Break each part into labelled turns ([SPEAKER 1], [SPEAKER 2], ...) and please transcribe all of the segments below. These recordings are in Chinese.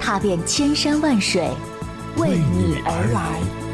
[SPEAKER 1] 踏遍千山万水，为你而来。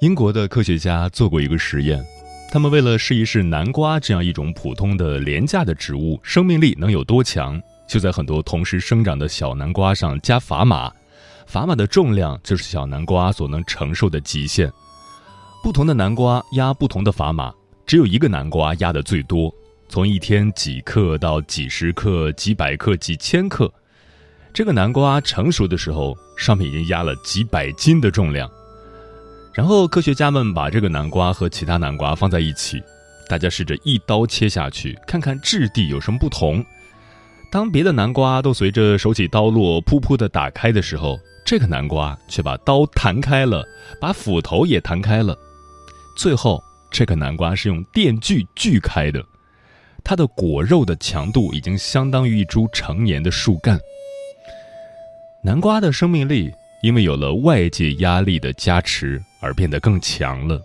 [SPEAKER 2] 英国的科学家做过一个实验，他们为了试一试南瓜这样一种普通的廉价的植物生命力能有多强，就在很多同时生长的小南瓜上加砝码，砝码的重量就是小南瓜所能承受的极限。不同的南瓜压不同的砝码，只有一个南瓜压的最多，从一天几克到几十克、几百克、几千克。这个南瓜成熟的时候，上面已经压了几百斤的重量。然后科学家们把这个南瓜和其他南瓜放在一起，大家试着一刀切下去，看看质地有什么不同。当别的南瓜都随着手起刀落噗噗的打开的时候，这个南瓜却把刀弹开了，把斧头也弹开了。最后，这个南瓜是用电锯锯开的，它的果肉的强度已经相当于一株成年的树干。南瓜的生命力因为有了外界压力的加持。而变得更强了，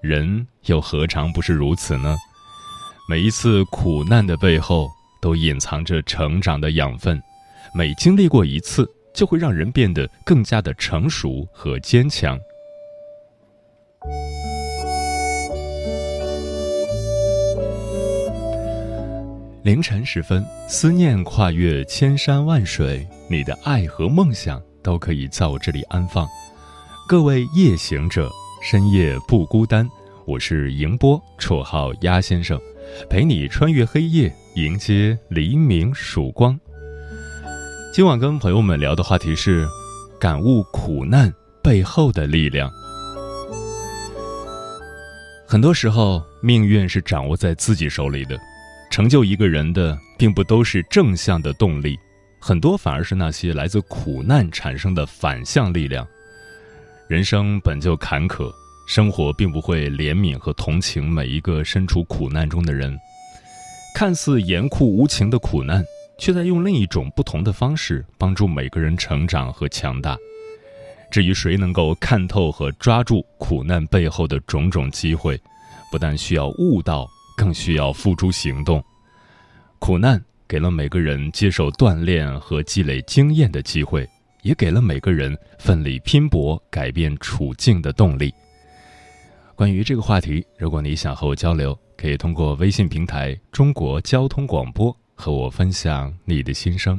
[SPEAKER 2] 人又何尝不是如此呢？每一次苦难的背后，都隐藏着成长的养分。每经历过一次，就会让人变得更加的成熟和坚强。凌晨时分，思念跨越千山万水，你的爱和梦想都可以在我这里安放。各位夜行者，深夜不孤单。我是迎波，绰号鸭先生，陪你穿越黑夜，迎接黎明曙光。今晚跟朋友们聊的话题是：感悟苦难背后的力量。很多时候，命运是掌握在自己手里的。成就一个人的，并不都是正向的动力，很多反而是那些来自苦难产生的反向力量。人生本就坎坷，生活并不会怜悯和同情每一个身处苦难中的人。看似严酷无情的苦难，却在用另一种不同的方式帮助每个人成长和强大。至于谁能够看透和抓住苦难背后的种种机会，不但需要悟道，更需要付诸行动。苦难给了每个人接受锻炼和积累经验的机会。也给了每个人奋力拼搏、改变处境的动力。关于这个话题，如果你想和我交流，可以通过微信平台“中国交通广播”和我分享你的心声。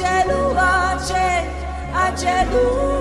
[SPEAKER 3] acelu, acel, acelu.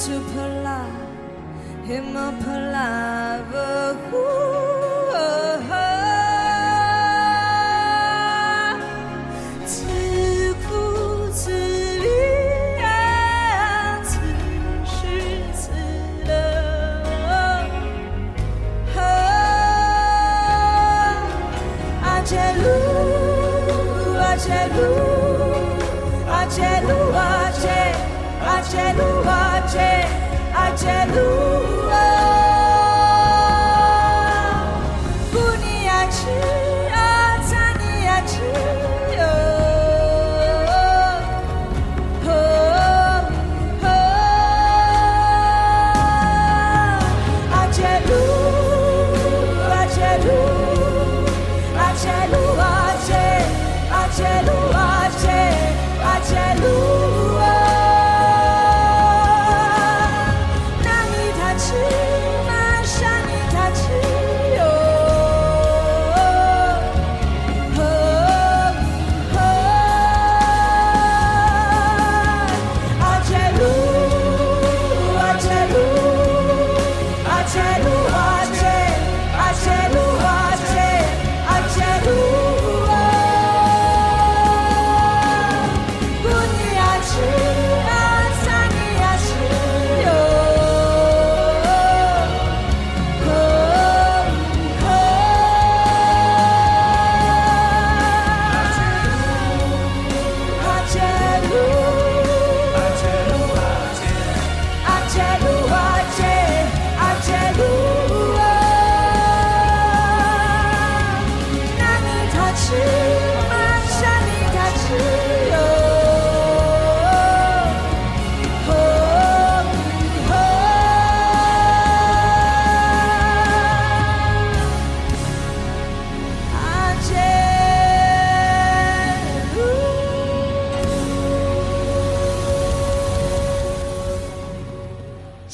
[SPEAKER 3] 苏普拉，黑马普 Yeah.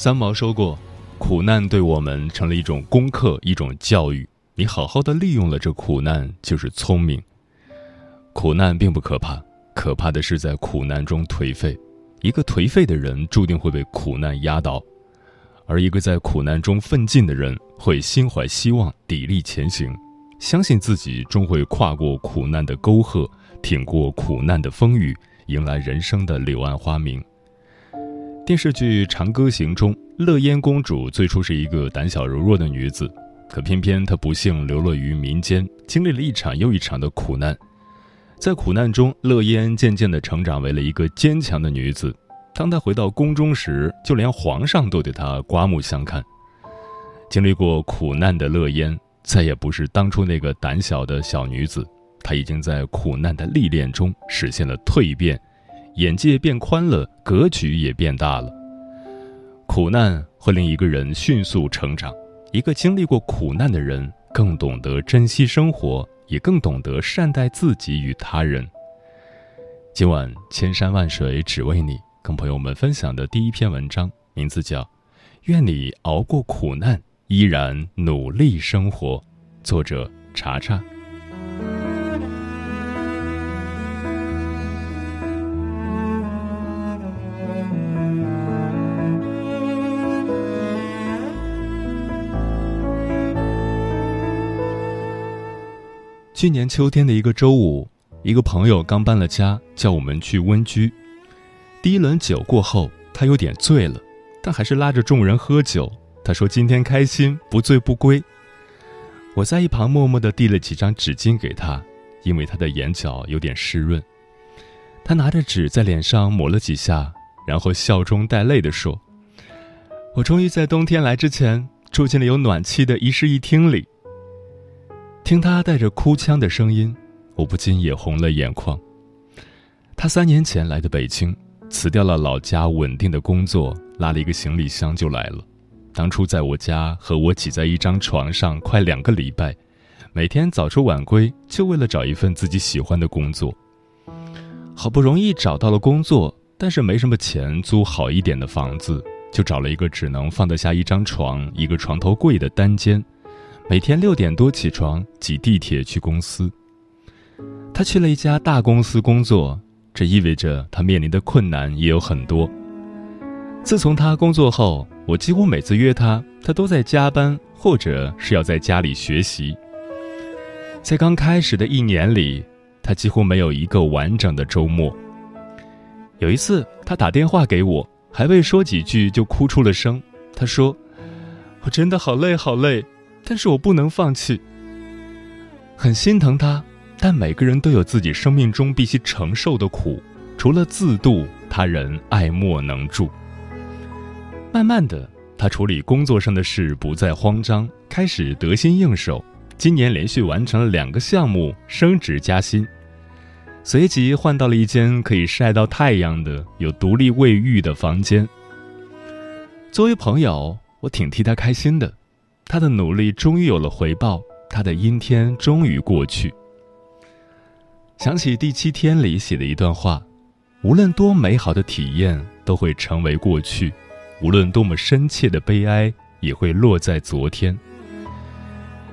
[SPEAKER 2] 三毛说过：“苦难对我们成了一种功课，一种教育。你好好的利用了这苦难，就是聪明。苦难并不可怕，可怕的是在苦难中颓废。一个颓废的人，注定会被苦难压倒；而一个在苦难中奋进的人，会心怀希望，砥砺前行，相信自己终会跨过苦难的沟壑，挺过苦难的风雨，迎来人生的柳暗花明。”电视剧《长歌行》中，乐嫣公主最初是一个胆小柔弱的女子，可偏偏她不幸流落于民间，经历了一场又一场的苦难。在苦难中，乐嫣渐渐地成长为了一个坚强的女子。当她回到宫中时，就连皇上都对她刮目相看。经历过苦难的乐嫣，再也不是当初那个胆小的小女子，她已经在苦难的历练中实现了蜕变。眼界变宽了，格局也变大了。苦难会令一个人迅速成长，一个经历过苦难的人更懂得珍惜生活，也更懂得善待自己与他人。今晚千山万水只为你，跟朋友们分享的第一篇文章，名字叫《愿你熬过苦难，依然努力生活》，作者查查。去年秋天的一个周五，一个朋友刚搬了家，叫我们去温居。第一轮酒过后，他有点醉了，但还是拉着众人喝酒。他说：“今天开心，不醉不归。”我在一旁默默地递了几张纸巾给他，因为他的眼角有点湿润。他拿着纸在脸上抹了几下，然后笑中带泪地说：“我终于在冬天来之前住进了有暖气的一室一厅里。”听他带着哭腔的声音，我不禁也红了眼眶。他三年前来的北京，辞掉了老家稳定的工作，拉了一个行李箱就来了。当初在我家和我挤在一张床上快两个礼拜，每天早出晚归，就为了找一份自己喜欢的工作。好不容易找到了工作，但是没什么钱租好一点的房子，就找了一个只能放得下一张床、一个床头柜的单间，每天六点多起床，挤地铁去公司。他去了一家大公司工作，这意味着他面临的困难也有很多。自从他工作后，我几乎每次约他，他都在加班，或者是要在家里学习。在刚开始的一年里，他几乎没有一个完整的周末。有一次，他打电话给我，还未说几句就哭出了声。他说：“我真的好累，好累，但是我不能放弃。”很心疼他，但每个人都有自己生命中必须承受的苦，除了自渡，他人爱莫能助。慢慢的，他处理工作上的事不再慌张，开始得心应手。今年连续完成了两个项目，升职加薪，随即换到了一间可以晒到太阳的、有独立卫浴的房间。作为朋友，我挺替他开心的，他的努力终于有了回报，他的阴天终于过去。想起第七天里写的一段话：无论多美好的体验都会成为过去，无论多么深切的悲哀也会落在昨天。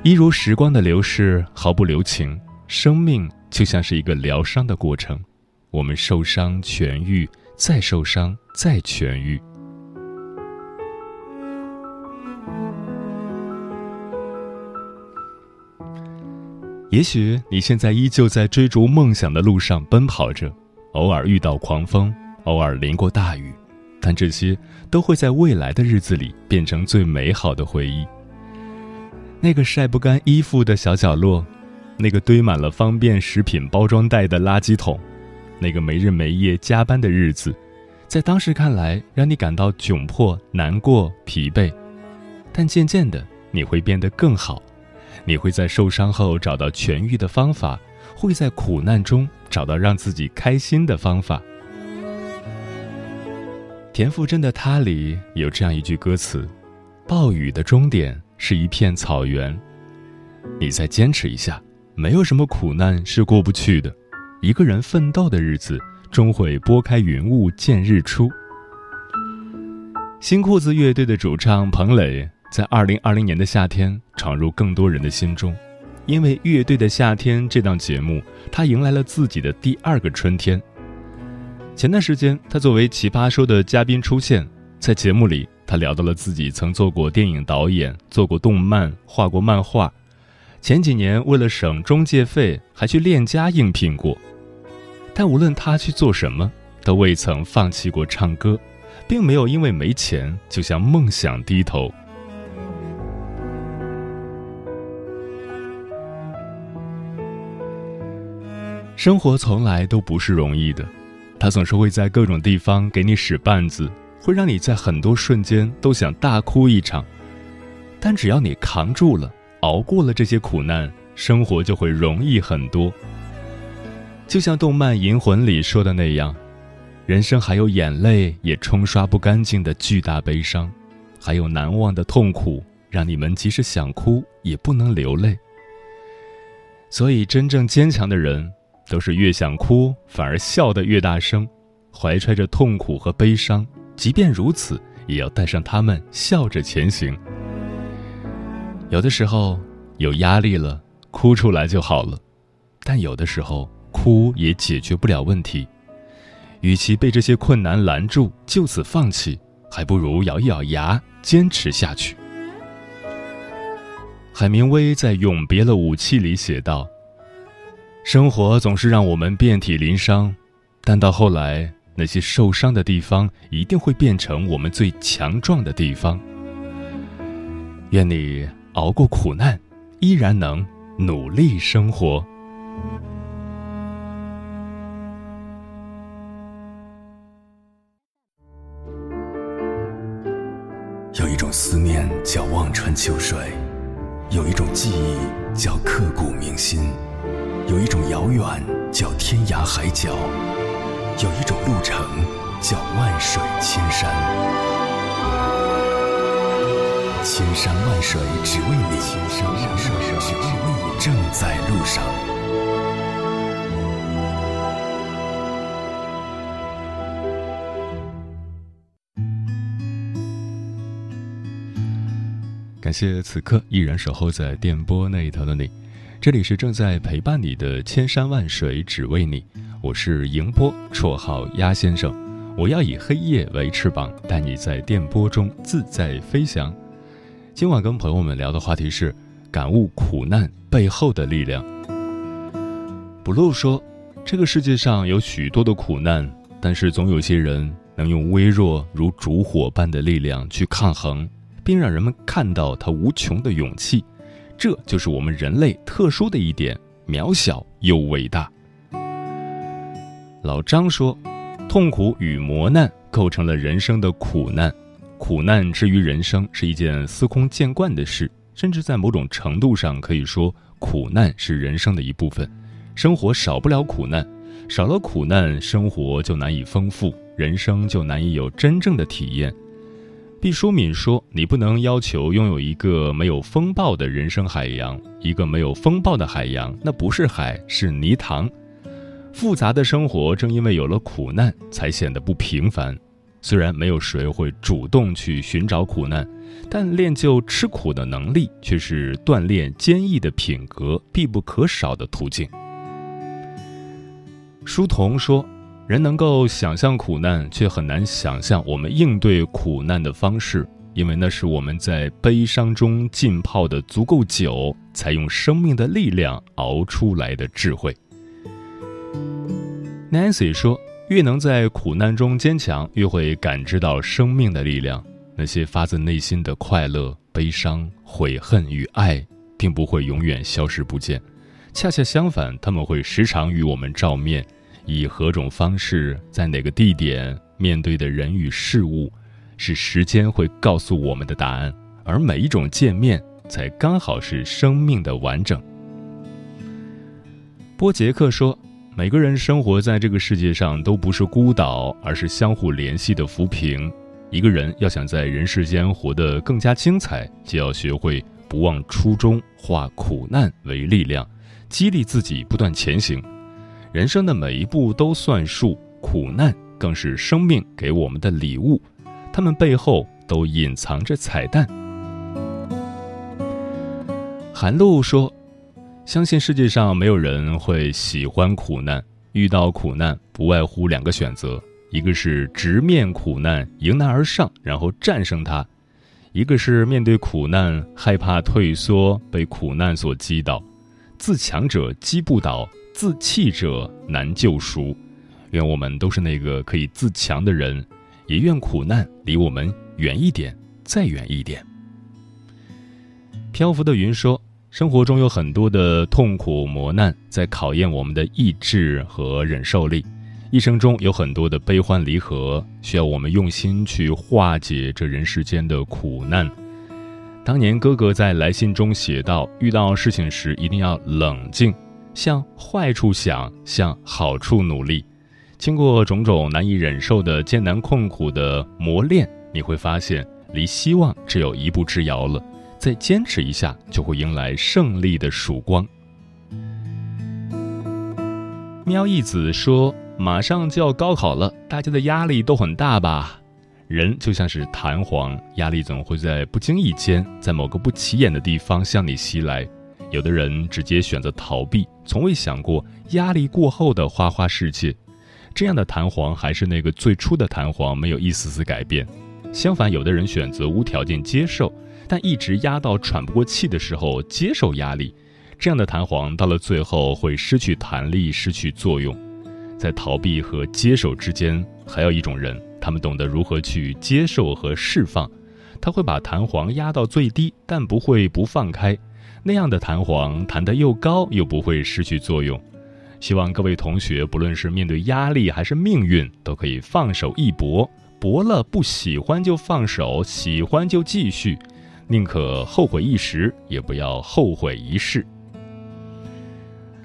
[SPEAKER 2] 一如时光的流逝毫不留情，生命就像是一个疗伤的过程。我们受伤痊愈，再受伤再痊愈。也许你现在依旧在追逐梦想的路上奔跑着，偶尔遇到狂风，偶尔淋过大雨，但这些都会在未来的日子里变成最美好的回忆。那个晒不干衣服的小角落，那个堆满了方便食品包装袋的垃圾桶，那个没日没夜加班的日子，在当时看来让你感到窘迫、难过、疲惫，但渐渐的你会变得更好，你会在受伤后找到痊愈的方法，会在苦难中找到让自己开心的方法。田馥甄的《他》里有这样一句歌词：“暴雨的终点。”是一片草原，你再坚持一下，没有什么苦难是过不去的。一个人奋斗的日子，终会拨开云雾见日出。新裤子乐队的主唱彭磊在二零二零年的夏天闯入更多人的心中，因为《乐队的夏天》这档节目，他迎来了自己的第二个春天。前段时间，他作为《奇葩说》的嘉宾出现在节目里。他聊到了自己曾做过电影导演，做过动漫，画过漫画。前几年为了省中介费，还去链家应聘过。但无论他去做什么，都未曾放弃过唱歌，并没有因为没钱就向梦想低头。生活从来都不是容易的，它总是会在各种地方给你使绊子。会让你在很多瞬间都想大哭一场，但只要你扛住了，熬过了这些苦难，生活就会容易很多。就像动漫《银魂》里说的那样，人生还有眼泪也冲刷不干净的巨大悲伤，还有难忘的痛苦，让你们即使想哭也不能流泪。所以，真正坚强的人，都是越想哭反而笑得越大声，怀揣着痛苦和悲伤。即便如此，也要带上他们，笑着前行。有的时候有压力了，哭出来就好了；但有的时候哭也解决不了问题。与其被这些困难拦住，就此放弃，还不如咬一咬牙，坚持下去。海明威在《永别了，武器》里写道：“生活总是让我们遍体鳞伤，但到后来。”那些受伤的地方，一定会变成我们最强壮的地方。愿你熬过苦难，依然能努力生活。
[SPEAKER 4] 有一种思念叫望穿秋水，有一种记忆叫刻骨铭心，有一种遥远叫天涯海角。有一种路程叫万水千山，千山万水只为你，千山万水只为你，正在路上。
[SPEAKER 2] 感谢此刻依然守候在电波那一头的你，这里是正在陪伴你的千山万水只为你，我是迎波，绰号鸭先生。我要以黑夜为翅膀，带你在电波中自在飞翔。今晚跟朋友们聊的话题是感悟苦难背后的力量。blue 说，这个世界上有许多的苦难，但是总有些人能用微弱如烛火般的力量去抗衡。并让人们看到他无穷的勇气，这就是我们人类特殊的一点：渺小又伟大。老张说：“痛苦与磨难构成了人生的苦难，苦难之于人生是一件司空见惯的事，甚至在某种程度上可以说，苦难是人生的一部分。生活少不了苦难，少了苦难，生活就难以丰富，人生就难以有真正的体验。”毕淑敏说：“你不能要求拥有一个没有风暴的人生海洋，一个没有风暴的海洋，那不是海，是泥塘。复杂的生活正因为有了苦难，才显得不平凡。虽然没有谁会主动去寻找苦难，但练就吃苦的能力，却是锻炼坚毅的品格必不可少的途径。”书童说。人能够想象苦难，却很难想象我们应对苦难的方式，因为那是我们在悲伤中浸泡的足够久，才用生命的力量熬出来的智慧。Nancy 说：“越能在苦难中坚强，越会感知到生命的力量。那些发自内心的快乐、悲伤、悔恨与爱，并不会永远消失不见，恰恰相反，他们会时常与我们照面。”以何种方式，在哪个地点面对的人与事物，是时间会告诉我们的答案。而每一种见面，才刚好是生命的完整。波杰克说：“每个人生活在这个世界上都不是孤岛，而是相互联系的浮萍。一个人要想在人世间活得更加精彩，就要学会不忘初衷，化苦难为力量，激励自己不断前行。”人生的每一步都算数，苦难更是生命给我们的礼物，它们背后都隐藏着彩蛋。韩露说：“相信世界上没有人会喜欢苦难，遇到苦难不外乎两个选择，一个是直面苦难，迎难而上，然后战胜它；一个是面对苦难，害怕退缩，被苦难所击倒。自强者击不倒。”自弃者难救赎，愿我们都是那个可以自强的人，也愿苦难离我们远一点，再远一点。漂浮的云说：“生活中有很多的痛苦磨难，在考验我们的意志和忍受力。一生中有很多的悲欢离合，需要我们用心去化解这人世间的苦难。”当年哥哥在来信中写道：“遇到事情时一定要冷静。”向坏处想，向好处努力。经过种种难以忍受的艰难困苦的磨练，你会发现离希望只有一步之遥了。再坚持一下，就会迎来胜利的曙光。喵一子说：“马上就要高考了，大家的压力都很大吧？人就像是弹簧，压力总会在不经意间，在某个不起眼的地方向你袭来。”有的人直接选择逃避，从未想过压力过后的花花世界。这样的弹簧还是那个最初的弹簧，没有一丝丝改变。相反，有的人选择无条件接受，但一直压到喘不过气的时候接受压力。这样的弹簧到了最后会失去弹力，失去作用。在逃避和接受之间，还有一种人，他们懂得如何去接受和释放。他会把弹簧压到最低，但不会不放开。那样的弹簧弹得又高又不会失去作用。希望各位同学，不论是面对压力还是命运，都可以放手一搏，搏了不喜欢就放手，喜欢就继续，宁可后悔一时，也不要后悔一世。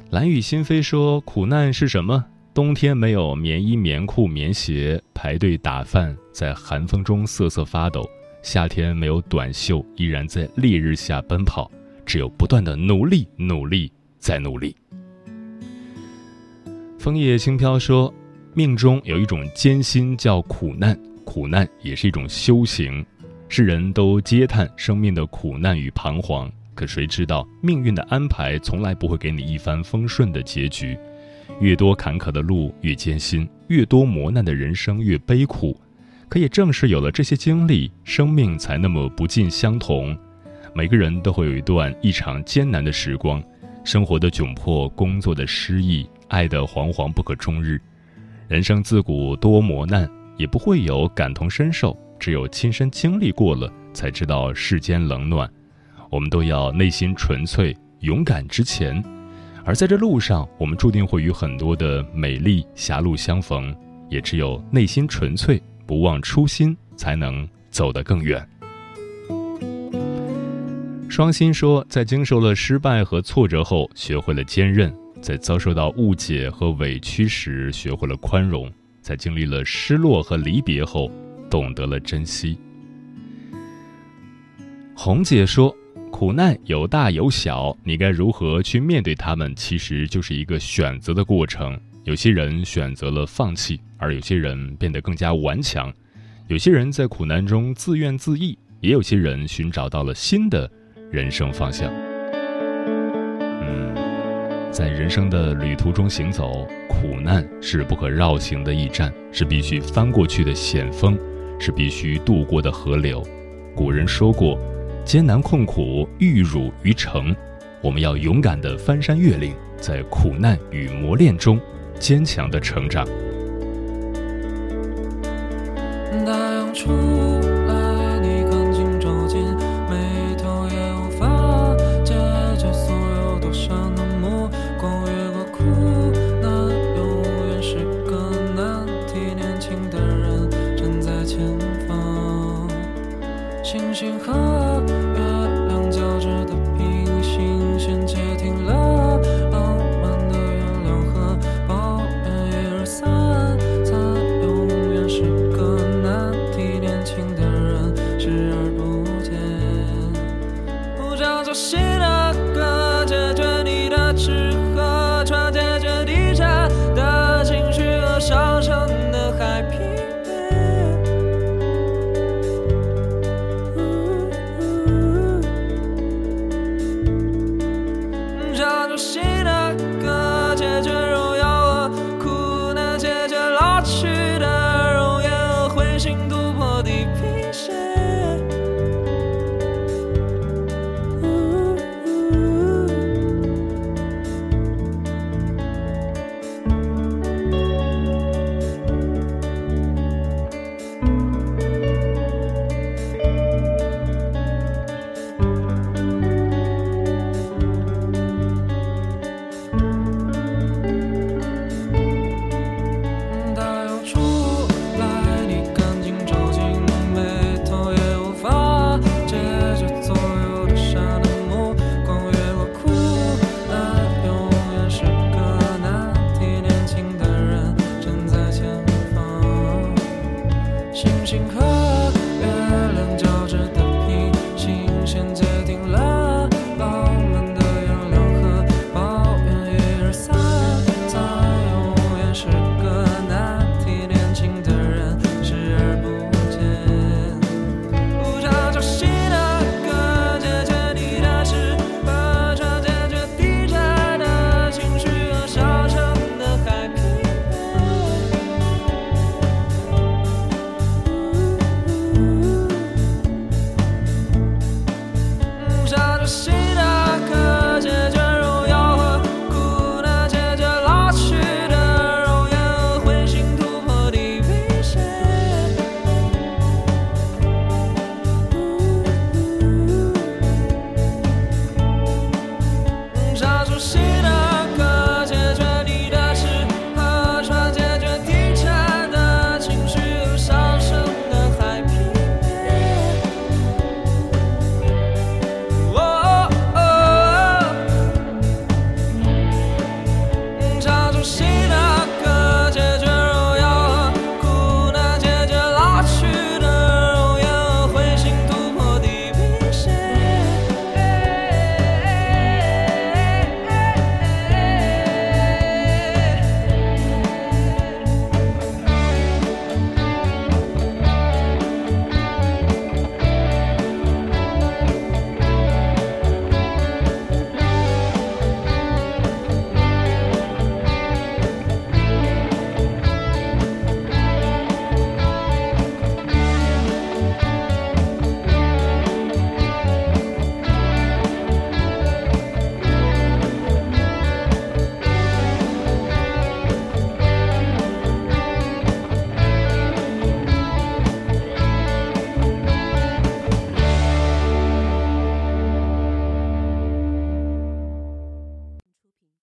[SPEAKER 2] 蓝雨心飞说：“苦难是什么？冬天没有棉衣、棉裤、棉鞋，排队打饭，在寒风中瑟瑟发抖；夏天没有短袖，依然在烈日下奔跑。”只有不断的努力，努力再努力。枫叶轻飘说：“命中有一种艰辛叫苦难，苦难也是一种修行。
[SPEAKER 5] 世人都嗟叹生命的苦难与彷徨，可谁知道命运的安排从来不会给你一帆风顺的结局。越多坎坷的路越艰辛，越多磨难的人生越悲苦。可也正是有了这些经历，生命才那么不尽相同。每个人都会有一段异常艰难的时光，生活的窘迫，工作的失意，爱的惶惶不可终日。人生自古多磨难，也不会有感同身受。只有亲身经历过了，才知道世间冷暖。我们都要内心纯粹、勇敢之前，而在这路上，我们注定会与很多的美丽狭路相逢。也只有内心纯粹、不忘初心，才能走得更远。双心说，在经受了失败和挫折后，学会了坚韧；在遭受到误解和委屈时，学会了宽容；在经历了失落和离别后，懂得了珍惜。红姐说：“苦难有大有小，你该如何去面对他们？其实就是一个选择的过程。有些人选择了放弃，而有些人变得更加顽强；有些人在苦难中自怨自艾，也有些人寻找到了新的人生方向。嗯，在人生的旅途中行走，苦难是不可绕行的驿站，是必须翻过去的险峰。”是必须渡过的河流。古人说过：“艰难困苦，玉汝于成。”我们要勇敢地翻山越岭，在苦难与磨练中，坚强地成长。